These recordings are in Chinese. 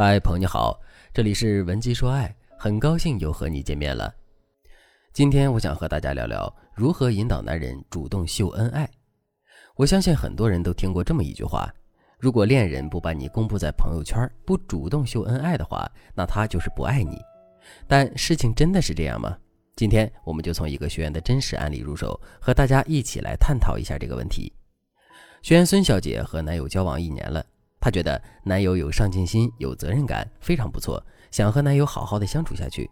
嗨，朋友你好，这里是文姬说爱，很高兴又和你见面了。今天我想和大家聊聊如何引导男人主动秀恩爱。我相信很多人都听过这么一句话：如果恋人不把你公布在朋友圈，不主动秀恩爱的话，那他就是不爱你。但事情真的是这样吗？今天我们就从一个学员的真实案例入手，和大家一起来探讨一下这个问题。学员孙小姐和男友交往一年了。她觉得男友有上进心、有责任感，非常不错，想和男友好好的相处下去。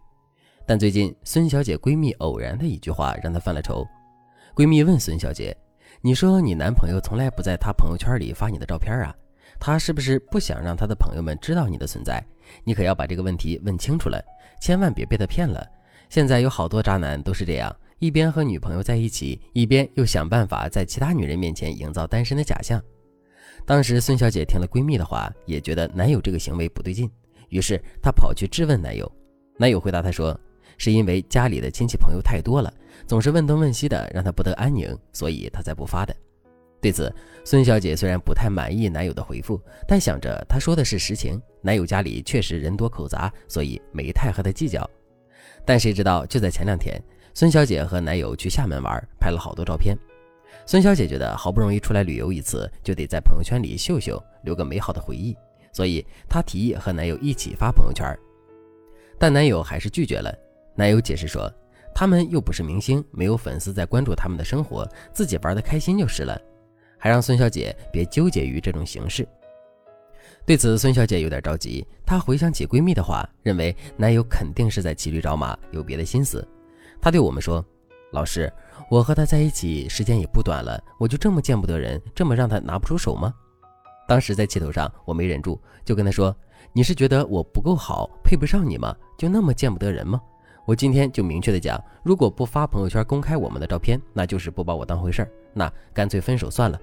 但最近孙小姐闺蜜偶然的一句话让她犯了愁。闺蜜问孙小姐：“你说你男朋友从来不在他朋友圈里发你的照片啊？他是不是不想让他的朋友们知道你的存在？你可要把这个问题问清楚了，千万别被他骗了。现在有好多渣男都是这样，一边和女朋友在一起，一边又想办法在其他女人面前营造单身的假象。”当时孙小姐听了闺蜜的话，也觉得男友这个行为不对劲，于是她跑去质问男友。男友回答她说：“是因为家里的亲戚朋友太多了，总是问东问西的，让她不得安宁，所以她才不发的。”对此，孙小姐虽然不太满意男友的回复，但想着他说的是实情，男友家里确实人多口杂，所以没太和他计较。但谁知道，就在前两天，孙小姐和男友去厦门玩，拍了好多照片。孙小姐觉得好不容易出来旅游一次，就得在朋友圈里秀秀，留个美好的回忆，所以她提议和男友一起发朋友圈。但男友还是拒绝了。男友解释说，他们又不是明星，没有粉丝在关注他们的生活，自己玩的开心就是了，还让孙小姐别纠结于这种形式。对此，孙小姐有点着急，她回想起闺蜜的话，认为男友肯定是在骑驴找马，有别的心思。她对我们说。老师，我和他在一起时间也不短了，我就这么见不得人，这么让他拿不出手吗？当时在气头上，我没忍住，就跟他说：“你是觉得我不够好，配不上你吗？就那么见不得人吗？我今天就明确的讲，如果不发朋友圈公开我们的照片，那就是不把我当回事儿，那干脆分手算了。”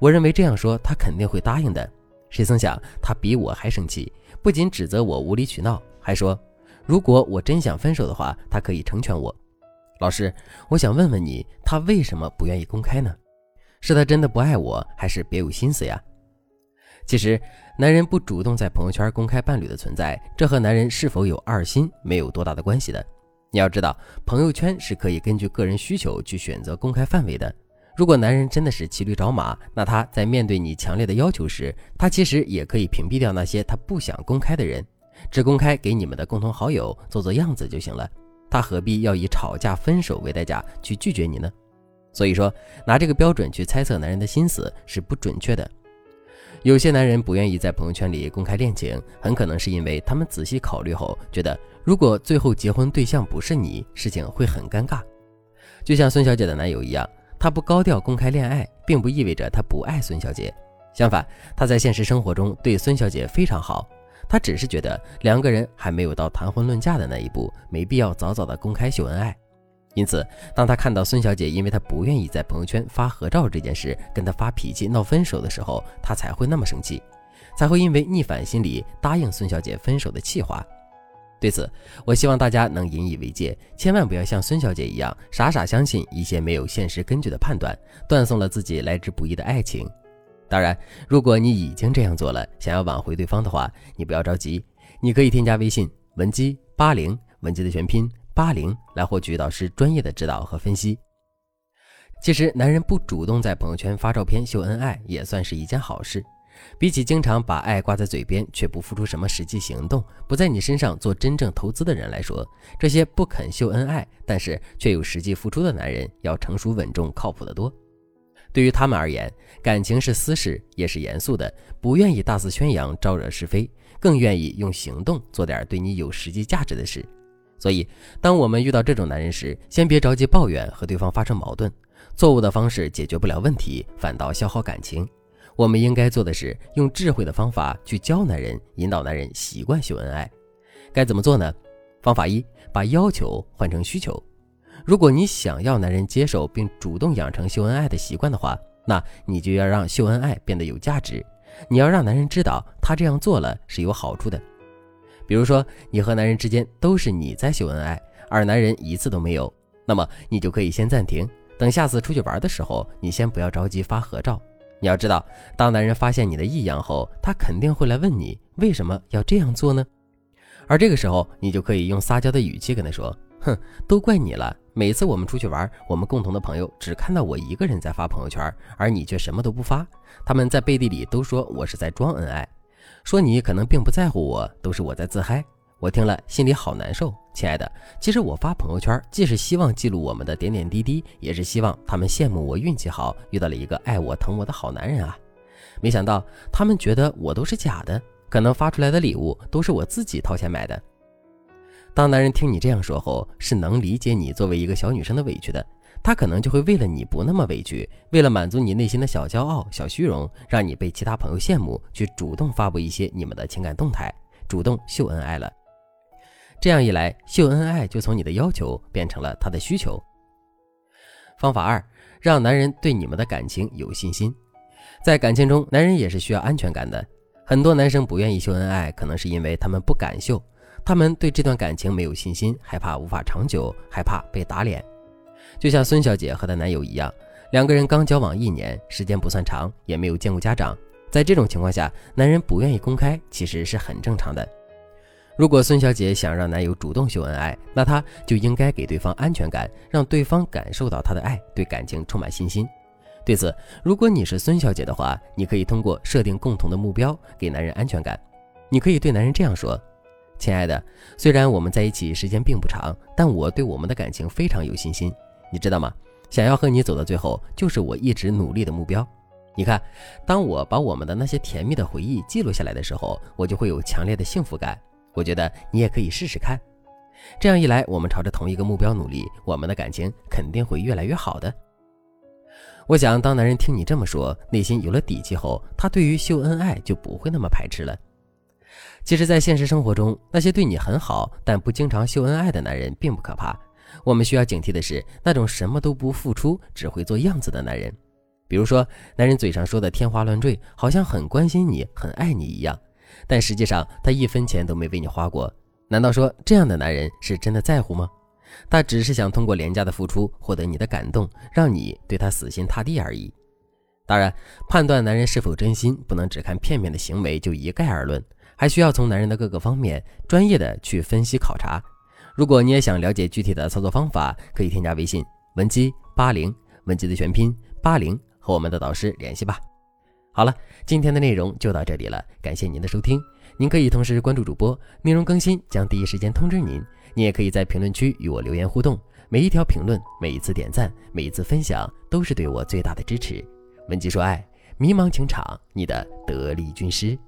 我认为这样说他肯定会答应的，谁曾想他比我还生气，不仅指责我无理取闹，还说如果我真想分手的话，他可以成全我。老师，我想问问你，他为什么不愿意公开呢？是他真的不爱我，还是别有心思呀？其实，男人不主动在朋友圈公开伴侣的存在，这和男人是否有二心没有多大的关系的。你要知道，朋友圈是可以根据个人需求去选择公开范围的。如果男人真的是骑驴找马，那他在面对你强烈的要求时，他其实也可以屏蔽掉那些他不想公开的人，只公开给你们的共同好友，做做样子就行了。他何必要以吵架分手为代价去拒绝你呢？所以说，拿这个标准去猜测男人的心思是不准确的。有些男人不愿意在朋友圈里公开恋情，很可能是因为他们仔细考虑后觉得，如果最后结婚对象不是你，事情会很尴尬。就像孙小姐的男友一样，他不高调公开恋爱，并不意味着他不爱孙小姐，相反，他在现实生活中对孙小姐非常好。他只是觉得两个人还没有到谈婚论嫁的那一步，没必要早早的公开秀恩爱。因此，当他看到孙小姐因为他不愿意在朋友圈发合照这件事跟他发脾气闹分手的时候，他才会那么生气，才会因为逆反心理答应孙小姐分手的气话。对此，我希望大家能引以为戒，千万不要像孙小姐一样傻傻相信一些没有现实根据的判断，断送了自己来之不易的爱情。当然，如果你已经这样做了，想要挽回对方的话，你不要着急，你可以添加微信文姬八零，文姬的全拼八零，来获取导师专业的指导和分析。其实，男人不主动在朋友圈发照片秀恩爱，也算是一件好事。比起经常把爱挂在嘴边，却不付出什么实际行动，不在你身上做真正投资的人来说，这些不肯秀恩爱，但是却有实际付出的男人，要成熟稳重、靠谱得多。对于他们而言，感情是私事，也是严肃的，不愿意大肆宣扬、招惹是非，更愿意用行动做点对你有实际价值的事。所以，当我们遇到这种男人时，先别着急抱怨和对方发生矛盾，错误的方式解决不了问题，反倒消耗感情。我们应该做的是用智慧的方法去教男人，引导男人习惯秀恩爱。该怎么做呢？方法一：把要求换成需求。如果你想要男人接受并主动养成秀恩爱的习惯的话，那你就要让秀恩爱变得有价值。你要让男人知道他这样做了是有好处的。比如说，你和男人之间都是你在秀恩爱，而男人一次都没有，那么你就可以先暂停，等下次出去玩的时候，你先不要着急发合照。你要知道，当男人发现你的异样后，他肯定会来问你为什么要这样做呢？而这个时候，你就可以用撒娇的语气跟他说：“哼，都怪你了！每次我们出去玩，我们共同的朋友只看到我一个人在发朋友圈，而你却什么都不发。他们在背地里都说我是在装恩爱，说你可能并不在乎我，都是我在自嗨。我听了心里好难受。亲爱的，其实我发朋友圈，既是希望记录我们的点点滴滴，也是希望他们羡慕我运气好，遇到了一个爱我疼我的好男人啊！没想到他们觉得我都是假的。”可能发出来的礼物都是我自己掏钱买的。当男人听你这样说后，是能理解你作为一个小女生的委屈的。他可能就会为了你不那么委屈，为了满足你内心的小骄傲、小虚荣，让你被其他朋友羡慕，去主动发布一些你们的情感动态，主动秀恩爱了。这样一来，秀恩爱就从你的要求变成了他的需求。方法二，让男人对你们的感情有信心。在感情中，男人也是需要安全感的。很多男生不愿意秀恩爱，可能是因为他们不敢秀，他们对这段感情没有信心，害怕无法长久，害怕被打脸。就像孙小姐和她男友一样，两个人刚交往一年，时间不算长，也没有见过家长。在这种情况下，男人不愿意公开，其实是很正常的。如果孙小姐想让男友主动秀恩爱，那她就应该给对方安全感，让对方感受到她的爱，对感情充满信心。对此，如果你是孙小姐的话，你可以通过设定共同的目标，给男人安全感。你可以对男人这样说：“亲爱的，虽然我们在一起时间并不长，但我对我们的感情非常有信心。你知道吗？想要和你走到最后，就是我一直努力的目标。你看，当我把我们的那些甜蜜的回忆记录下来的时候，我就会有强烈的幸福感。我觉得你也可以试试看。这样一来，我们朝着同一个目标努力，我们的感情肯定会越来越好的。”我想，当男人听你这么说，内心有了底气后，他对于秀恩爱就不会那么排斥了。其实，在现实生活中，那些对你很好但不经常秀恩爱的男人并不可怕。我们需要警惕的是那种什么都不付出、只会做样子的男人。比如说，男人嘴上说的天花乱坠，好像很关心你、很爱你一样，但实际上他一分钱都没为你花过。难道说这样的男人是真的在乎吗？他只是想通过廉价的付出获得你的感动，让你对他死心塌地而已。当然，判断男人是否真心，不能只看片面的行为就一概而论，还需要从男人的各个方面专业的去分析考察。如果你也想了解具体的操作方法，可以添加微信文姬八零，文姬的全拼八零，和我们的导师联系吧。好了，今天的内容就到这里了，感谢您的收听。您可以同时关注主播，内容更新将第一时间通知您。你也可以在评论区与我留言互动，每一条评论、每一次点赞、每一次分享，都是对我最大的支持。文姬说爱，迷茫情场，你的得力军师。